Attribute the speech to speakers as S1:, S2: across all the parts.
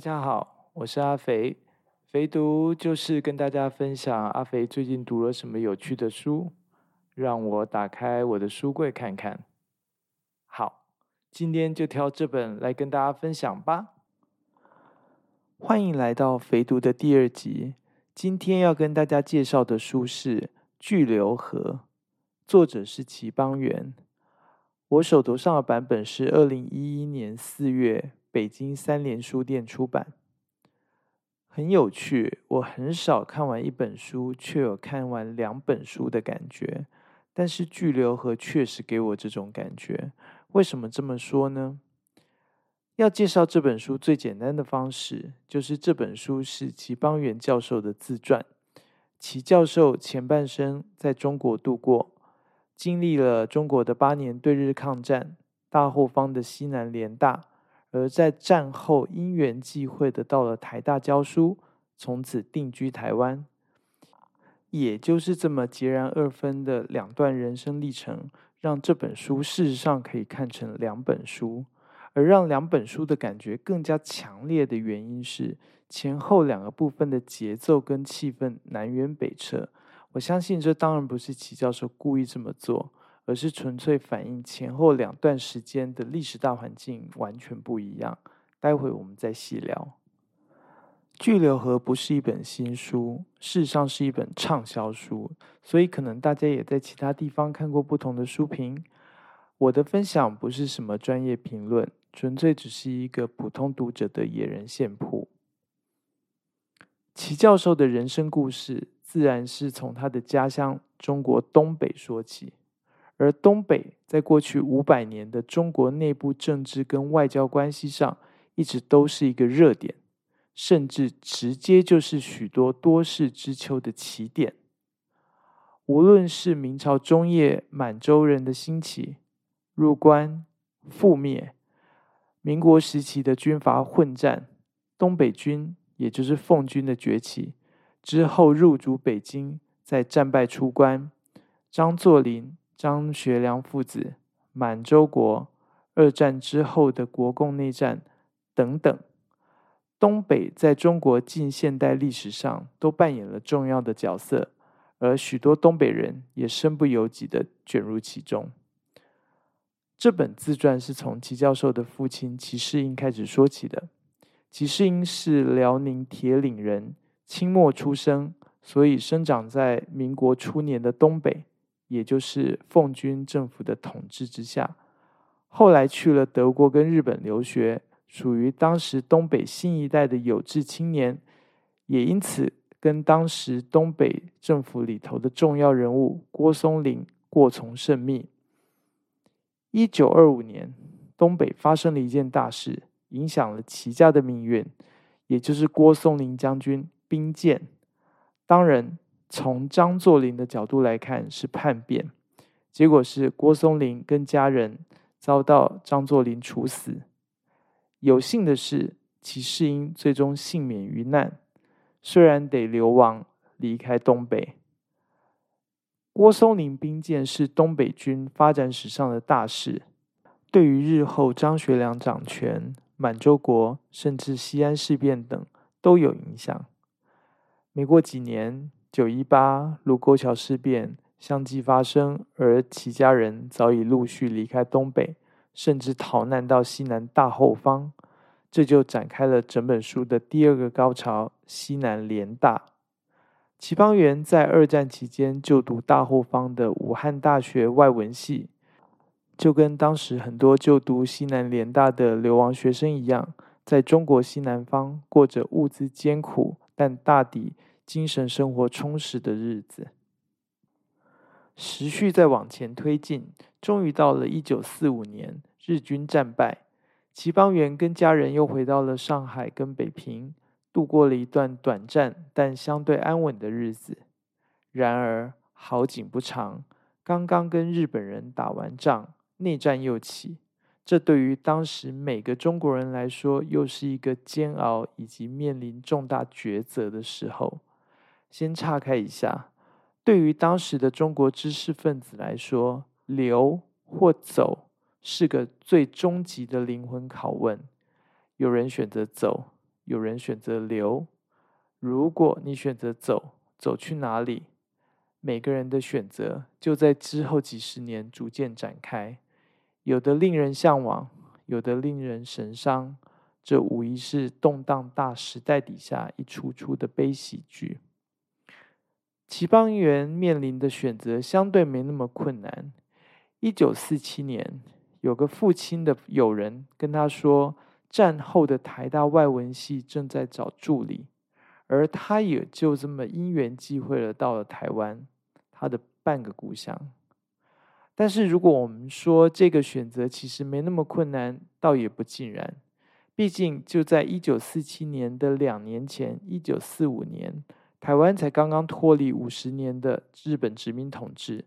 S1: 大家好，我是阿肥。肥读就是跟大家分享阿肥最近读了什么有趣的书，让我打开我的书柜看看。好，今天就挑这本来跟大家分享吧。欢迎来到肥读的第二集。今天要跟大家介绍的书是《巨流河》，作者是齐邦媛。我手头上的版本是二零一一年四月北京三联书店出版。很有趣，我很少看完一本书，却有看完两本书的感觉。但是《巨流河》确实给我这种感觉。为什么这么说呢？要介绍这本书最简单的方式，就是这本书是齐邦媛教授的自传。齐教授前半生在中国度过，经历了中国的八年对日抗战，大后方的西南联大。而在战后因缘际会的到了台大教书，从此定居台湾。也就是这么截然二分的两段人生历程，让这本书事实上可以看成两本书。而让两本书的感觉更加强烈的原因是，前后两个部分的节奏跟气氛南辕北辙。我相信这当然不是齐教授故意这么做。而是纯粹反映前后两段时间的历史大环境完全不一样。待会我们再细聊。《巨流河》不是一本新书，事实上是一本畅销书，所以可能大家也在其他地方看过不同的书评。我的分享不是什么专业评论，纯粹只是一个普通读者的野人线谱。齐教授的人生故事，自然是从他的家乡中国东北说起。而东北在过去五百年的中国内部政治跟外交关系上，一直都是一个热点，甚至直接就是许多多事之秋的起点。无论是明朝中叶满洲人的兴起、入关、覆灭，民国时期的军阀混战、东北军也就是奉军的崛起之后入主北京，在战败出关，张作霖。张学良父子、满洲国、二战之后的国共内战等等，东北在中国近现代历史上都扮演了重要的角色，而许多东北人也身不由己的卷入其中。这本自传是从齐教授的父亲齐世英开始说起的。齐世英是辽宁铁岭人，清末出生，所以生长在民国初年的东北。也就是奉军政府的统治之下，后来去了德国跟日本留学，属于当时东北新一代的有志青年，也因此跟当时东北政府里头的重要人物郭松龄过从甚密。一九二五年，东北发生了一件大事，影响了齐家的命运，也就是郭松龄将军兵谏。当然。从张作霖的角度来看是叛变，结果是郭松龄跟家人遭到张作霖处死。有幸的是，齐世英最终幸免于难，虽然得流亡离开东北。郭松龄兵谏是东北军发展史上的大事，对于日后张学良掌权、满洲国甚至西安事变等都有影响。没过几年。九一八卢沟桥事变相继发生，而齐家人早已陆续离开东北，甚至逃难到西南大后方，这就展开了整本书的第二个高潮——西南联大。齐邦媛在二战期间就读大后方的武汉大学外文系，就跟当时很多就读西南联大的流亡学生一样，在中国西南方过着物资艰苦，但大抵。精神生活充实的日子，时序在往前推进，终于到了一九四五年，日军战败，齐邦媛跟家人又回到了上海跟北平，度过了一段短暂但相对安稳的日子。然而好景不长，刚刚跟日本人打完仗，内战又起，这对于当时每个中国人来说，又是一个煎熬以及面临重大抉择的时候。先岔开一下，对于当时的中国知识分子来说，留或走是个最终极的灵魂拷问。有人选择走，有人选择留。如果你选择走，走去哪里？每个人的选择就在之后几十年逐渐展开，有的令人向往，有的令人神伤。这无疑是动荡大时代底下一出出的悲喜剧。齐邦媛面临的选择相对没那么困难。一九四七年，有个父亲的友人跟他说，战后的台大外文系正在找助理。而他也就这么因缘际会了，到了台湾，他的半个故乡。但是，如果我们说这个选择其实没那么困难，倒也不尽然。毕竟，就在一九四七年的两年前，一九四五年，台湾才刚刚脱离五十年的日本殖民统治，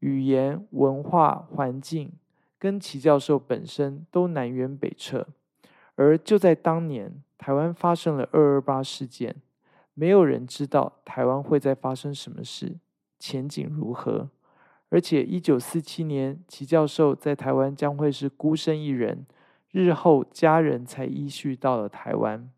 S1: 语言、文化、环境跟齐教授本身都南辕北辙。而就在当年，台湾发生了二二八事件。没有人知道台湾会在发生什么事，前景如何。而且，一九四七年，齐教授在台湾将会是孤身一人，日后家人才依序到了台湾。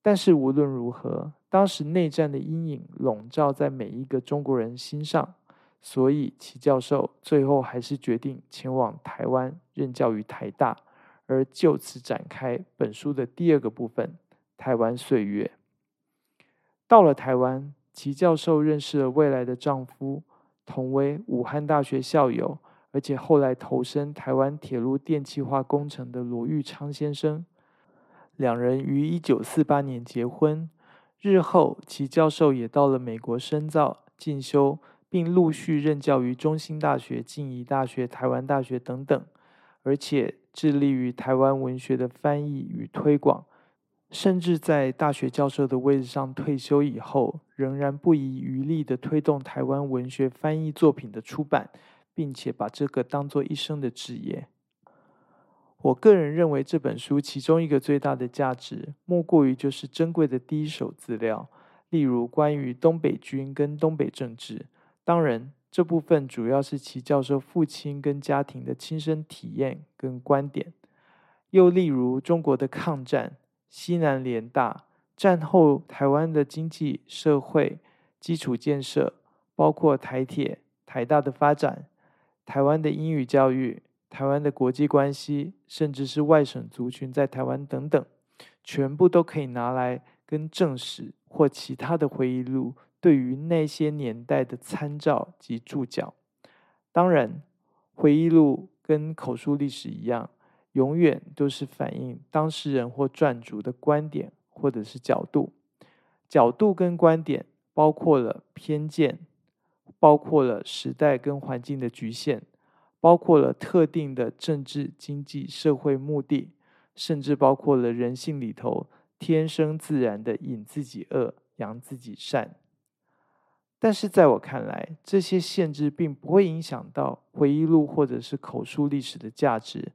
S1: 但是无论如何，当时内战的阴影笼罩在每一个中国人心上，所以齐教授最后还是决定前往台湾任教于台大，而就此展开本书的第二个部分——台湾岁月。到了台湾，齐教授认识了未来的丈夫，同为武汉大学校友，而且后来投身台湾铁路电气化工程的罗玉昌先生。两人于一九四八年结婚。日后，其教授也到了美国深造进修，并陆续任教于中兴大学、静宜大学、台湾大学等等，而且致力于台湾文学的翻译与推广。甚至在大学教授的位置上退休以后，仍然不遗余力的推动台湾文学翻译作品的出版，并且把这个当做一生的职业。我个人认为这本书其中一个最大的价值，莫过于就是珍贵的第一手资料，例如关于东北军跟东北政治。当然，这部分主要是其教授父亲跟家庭的亲身体验跟观点。又例如中国的抗战。西南联大战后台湾的经济社会基础建设，包括台铁、台大的发展，台湾的英语教育，台湾的国际关系，甚至是外省族群在台湾等等，全部都可以拿来跟正史或其他的回忆录对于那些年代的参照及注脚。当然，回忆录跟口述历史一样。永远都是反映当事人或撰主的观点或者是角度，角度跟观点包括了偏见，包括了时代跟环境的局限，包括了特定的政治、经济、社会目的，甚至包括了人性里头天生自然的引自己恶、扬自己善。但是在我看来，这些限制并不会影响到回忆录或者是口述历史的价值。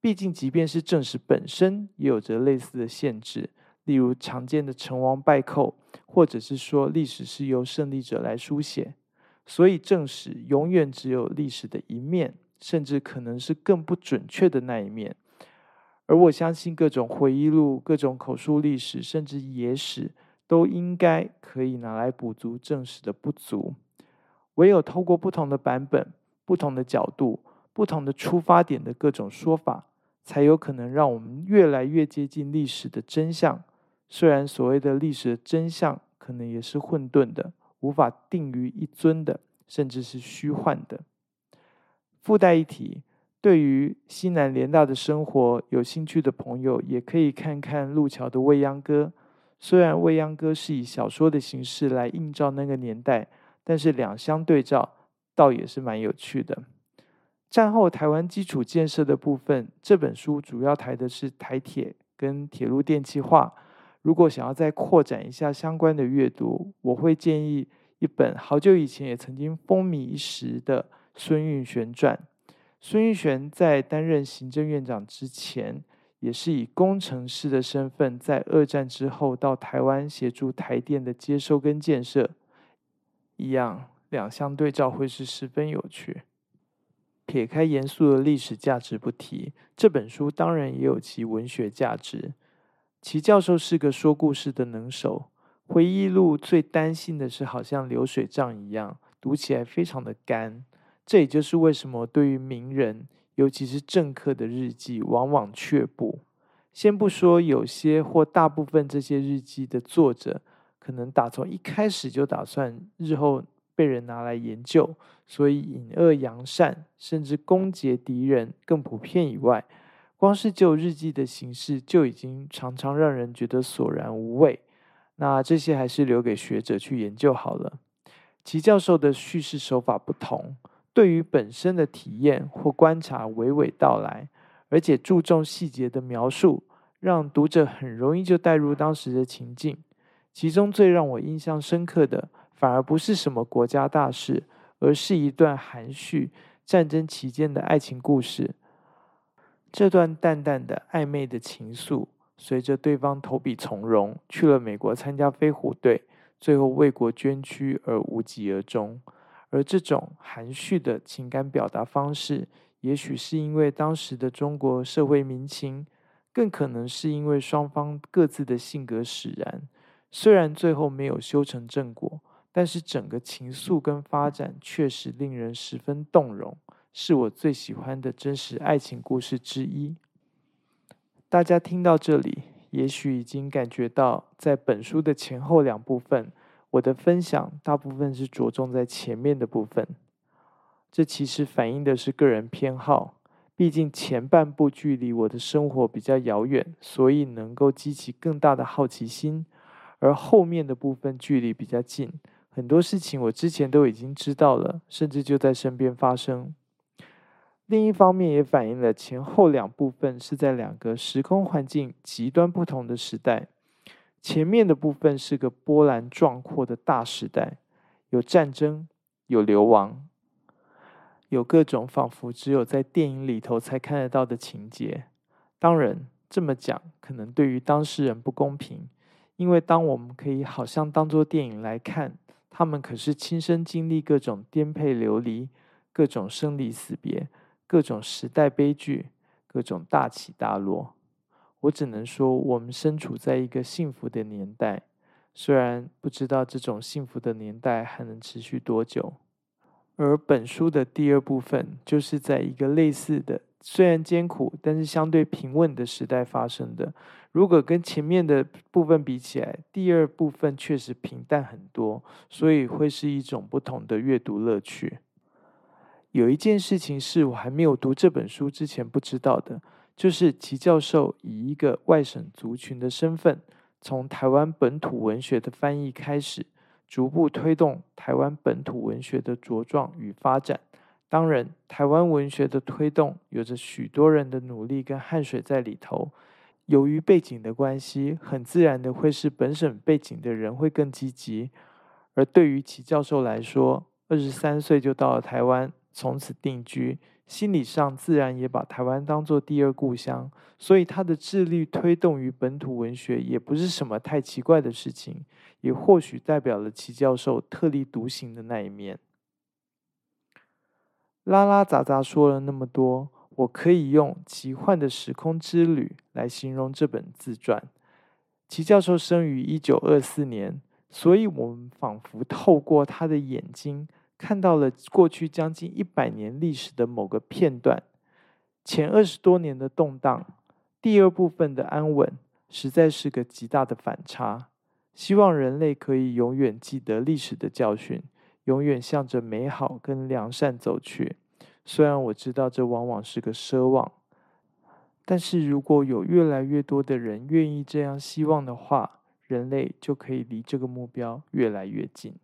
S1: 毕竟，即便是正史本身也有着类似的限制，例如常见的成王败寇，或者是说历史是由胜利者来书写，所以正史永远只有历史的一面，甚至可能是更不准确的那一面。而我相信，各种回忆录、各种口述历史，甚至野史，都应该可以拿来补足正史的不足。唯有透过不同的版本、不同的角度、不同的出发点的各种说法。才有可能让我们越来越接近历史的真相。虽然所谓的历史的真相可能也是混沌的、无法定于一尊的，甚至是虚幻的。附带一提，对于西南联大的生活有兴趣的朋友，也可以看看路桥的《未央歌》。虽然《未央歌》是以小说的形式来映照那个年代，但是两相对照，倒也是蛮有趣的。战后台湾基础建设的部分，这本书主要谈的是台铁跟铁路电气化。如果想要再扩展一下相关的阅读，我会建议一本好久以前也曾经风靡一时的孙运璇传。孙运璇在担任行政院长之前，也是以工程师的身份，在二战之后到台湾协助台电的接收跟建设。一样，两相对照会是十分有趣。撇开严肃的历史价值不提，这本书当然也有其文学价值。齐教授是个说故事的能手，回忆录最担心的是好像流水账一样，读起来非常的干。这也就是为什么对于名人，尤其是政客的日记，往往却步。先不说有些或大部分这些日记的作者，可能打从一开始就打算日后被人拿来研究，所以隐恶扬善，甚至攻讦敌人更普遍以外，光是就日记的形式就已经常常让人觉得索然无味。那这些还是留给学者去研究好了。齐教授的叙事手法不同。对于本身的体验或观察娓娓道来，而且注重细节的描述，让读者很容易就带入当时的情境。其中最让我印象深刻的，反而不是什么国家大事，而是一段含蓄战争期间的爱情故事。这段淡淡的暧昧的情愫，随着对方投笔从戎，去了美国参加飞虎队，最后为国捐躯而无疾而终。而这种含蓄的情感表达方式，也许是因为当时的中国社会民情，更可能是因为双方各自的性格使然。虽然最后没有修成正果，但是整个情愫跟发展确实令人十分动容，是我最喜欢的真实爱情故事之一。大家听到这里，也许已经感觉到，在本书的前后两部分。我的分享大部分是着重在前面的部分，这其实反映的是个人偏好。毕竟前半部距离我的生活比较遥远，所以能够激起更大的好奇心；而后面的部分距离比较近，很多事情我之前都已经知道了，甚至就在身边发生。另一方面，也反映了前后两部分是在两个时空环境极端不同的时代。前面的部分是个波澜壮阔的大时代，有战争，有流亡，有各种仿佛只有在电影里头才看得到的情节。当然，这么讲可能对于当事人不公平，因为当我们可以好像当做电影来看，他们可是亲身经历各种颠沛流离，各种生离死别，各种时代悲剧，各种大起大落。我只能说，我们身处在一个幸福的年代，虽然不知道这种幸福的年代还能持续多久。而本书的第二部分，就是在一个类似的、虽然艰苦但是相对平稳的时代发生的。如果跟前面的部分比起来，第二部分确实平淡很多，所以会是一种不同的阅读乐趣。有一件事情是我还没有读这本书之前不知道的。就是齐教授以一个外省族群的身份，从台湾本土文学的翻译开始，逐步推动台湾本土文学的茁壮与发展。当然，台湾文学的推动有着许多人的努力跟汗水在里头。由于背景的关系，很自然的会是本省背景的人会更积极。而对于齐教授来说，二十三岁就到了台湾，从此定居。心理上自然也把台湾当作第二故乡，所以他的致力推动于本土文学也不是什么太奇怪的事情，也或许代表了齐教授特立独行的那一面。拉拉杂杂说了那么多，我可以用奇幻的时空之旅来形容这本自传。齐教授生于一九二四年，所以我们仿佛透过他的眼睛。看到了过去将近一百年历史的某个片段，前二十多年的动荡，第二部分的安稳，实在是个极大的反差。希望人类可以永远记得历史的教训，永远向着美好跟良善走去。虽然我知道这往往是个奢望，但是如果有越来越多的人愿意这样希望的话，人类就可以离这个目标越来越近。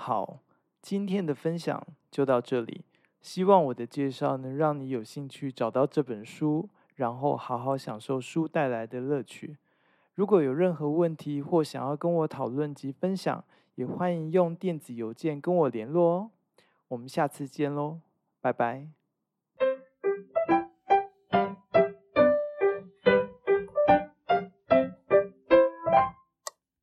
S1: 好，今天的分享就到这里。希望我的介绍能让你有兴趣找到这本书，然后好好享受书带来的乐趣。如果有任何问题或想要跟我讨论及分享，也欢迎用电子邮件跟我联络哦。我们下次见喽，拜拜。